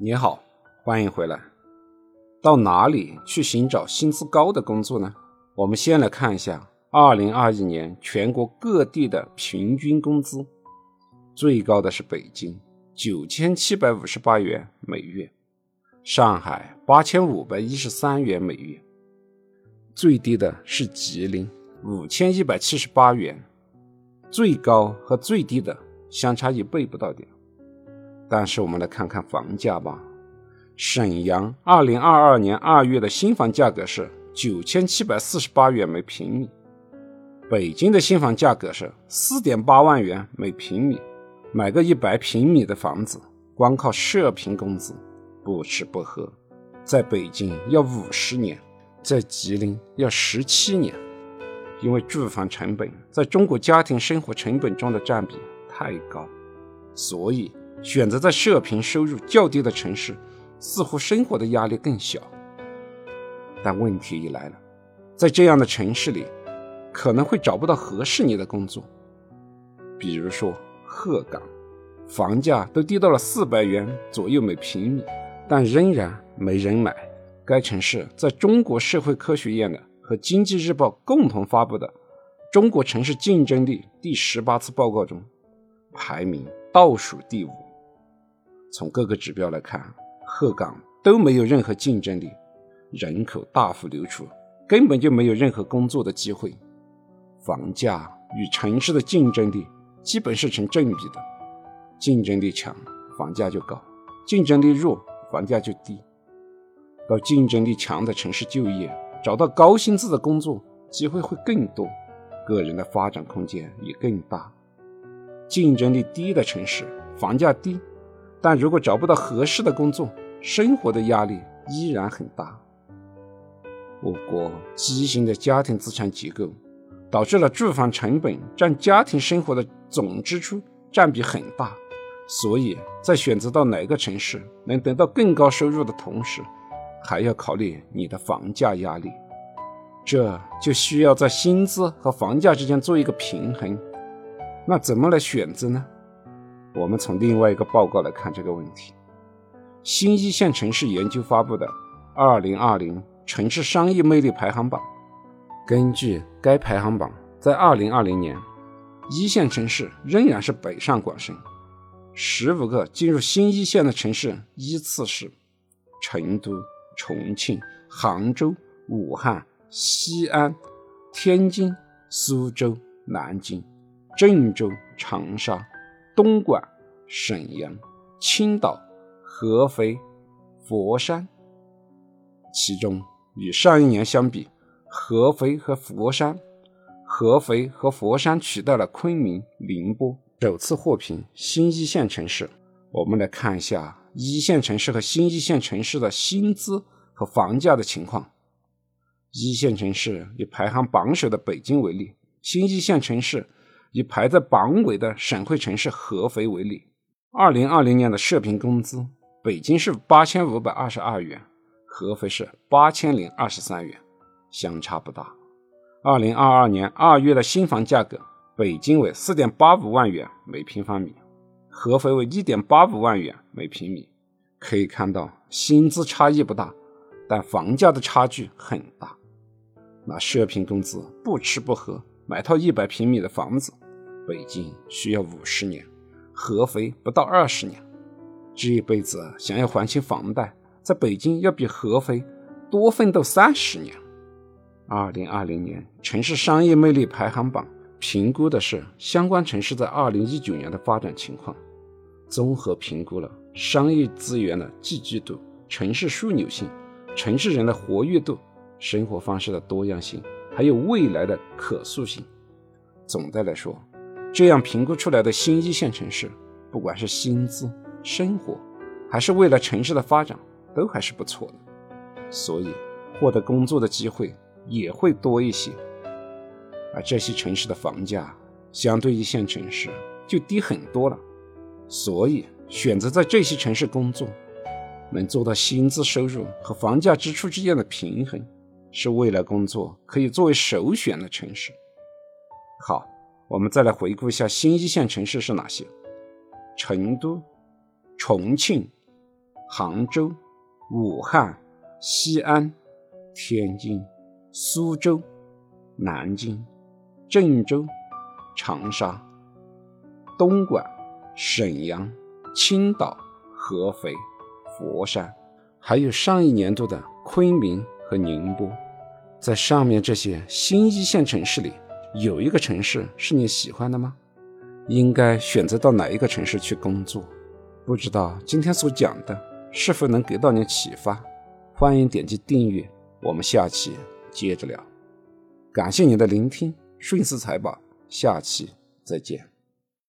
你好，欢迎回来。到哪里去寻找薪资高的工作呢？我们先来看一下2021年全国各地的平均工资，最高的是北京，九千七百五十八元每月；上海八千五百一十三元每月；最低的是吉林，五千一百七十八元；最高和最低的相差一倍不到点。但是我们来看看房价吧。沈阳二零二二年二月的新房价格是九千七百四十八元每平米，北京的新房价格是四点八万元每平米。买个一百平米的房子，光靠社平工资不吃不喝，在北京要五十年，在吉林要十七年。因为住房成本在中国家庭生活成本中的占比太高，所以。选择在社平收入较低的城市，似乎生活的压力更小。但问题一来了，在这样的城市里，可能会找不到合适你的工作。比如说鹤岗，房价都低到了四百元左右每平米，但仍然没人买。该城市在中国社会科学院的和经济日报共同发布的《中国城市竞争力第十八次报告》中，排名倒数第五。从各个指标来看，鹤岗都没有任何竞争力，人口大幅流出，根本就没有任何工作的机会。房价与城市的竞争力基本是成正比的，竞争力强，房价就高；竞争力弱，房价就低。到竞争力强的城市就业，找到高薪资的工作机会会更多，个人的发展空间也更大。竞争力低的城市，房价低。但如果找不到合适的工作，生活的压力依然很大。我国畸形的家庭资产结构，导致了住房成本占家庭生活的总支出占比很大。所以在选择到哪个城市能得到更高收入的同时，还要考虑你的房价压力。这就需要在薪资和房价之间做一个平衡。那怎么来选择呢？我们从另外一个报告来看这个问题。新一线城市研究发布的《二零二零城市商业魅力排行榜》，根据该排行榜，在二零二零年，一线城市仍然是北上广深。十五个进入新一线的城市依次是：成都、重庆、杭州、武汉、西安、天津、苏州、南京、郑州、长沙。东莞、沈阳、青岛、合肥、佛山，其中与上一年相比，合肥和佛山，合肥和佛山取代了昆明、宁波，首次获评新一线城市。我们来看一下一线城市和新一线城市的薪资和房价的情况。一线城市以排行榜首的北京为例，新一线城市。以排在榜尾的省会城市合肥为例，二零二零年的社平工资，北京是八千五百二十二元，合肥是八千零二十三元，相差不大。二零二二年二月的新房价格，北京为四点八五万元每平方米，合肥为一点八五万元每平米。可以看到，薪资差异不大，但房价的差距很大。那社平工资不吃不喝。买套一百平米的房子，北京需要五十年，合肥不到二十年。这一辈子想要还清房贷，在北京要比合肥多奋斗三十年。二零二零年城市商业魅力排行榜评估的是相关城市在二零一九年的发展情况，综合评估了商业资源的聚集度、城市枢纽性、城市人的活跃度、生活方式的多样性。还有未来的可塑性。总的来说，这样评估出来的新一线城市，不管是薪资、生活，还是未来城市的发展，都还是不错的。所以，获得工作的机会也会多一些。而这些城市的房价相对一线城市就低很多了。所以，选择在这些城市工作，能做到薪资收入和房价支出之间的平衡。是未来工作可以作为首选的城市。好，我们再来回顾一下新一线城市是哪些：成都、重庆、杭州、武汉、西安、天津、苏州、南京、郑州、长沙、东莞、沈阳、青岛、合肥、佛山，还有上一年度的昆明和宁波。在上面这些新一线城市里，有一个城市是你喜欢的吗？应该选择到哪一个城市去工作？不知道今天所讲的是否能给到你启发？欢迎点击订阅，我们下期接着聊。感谢你的聆听，顺思财宝，下期再见。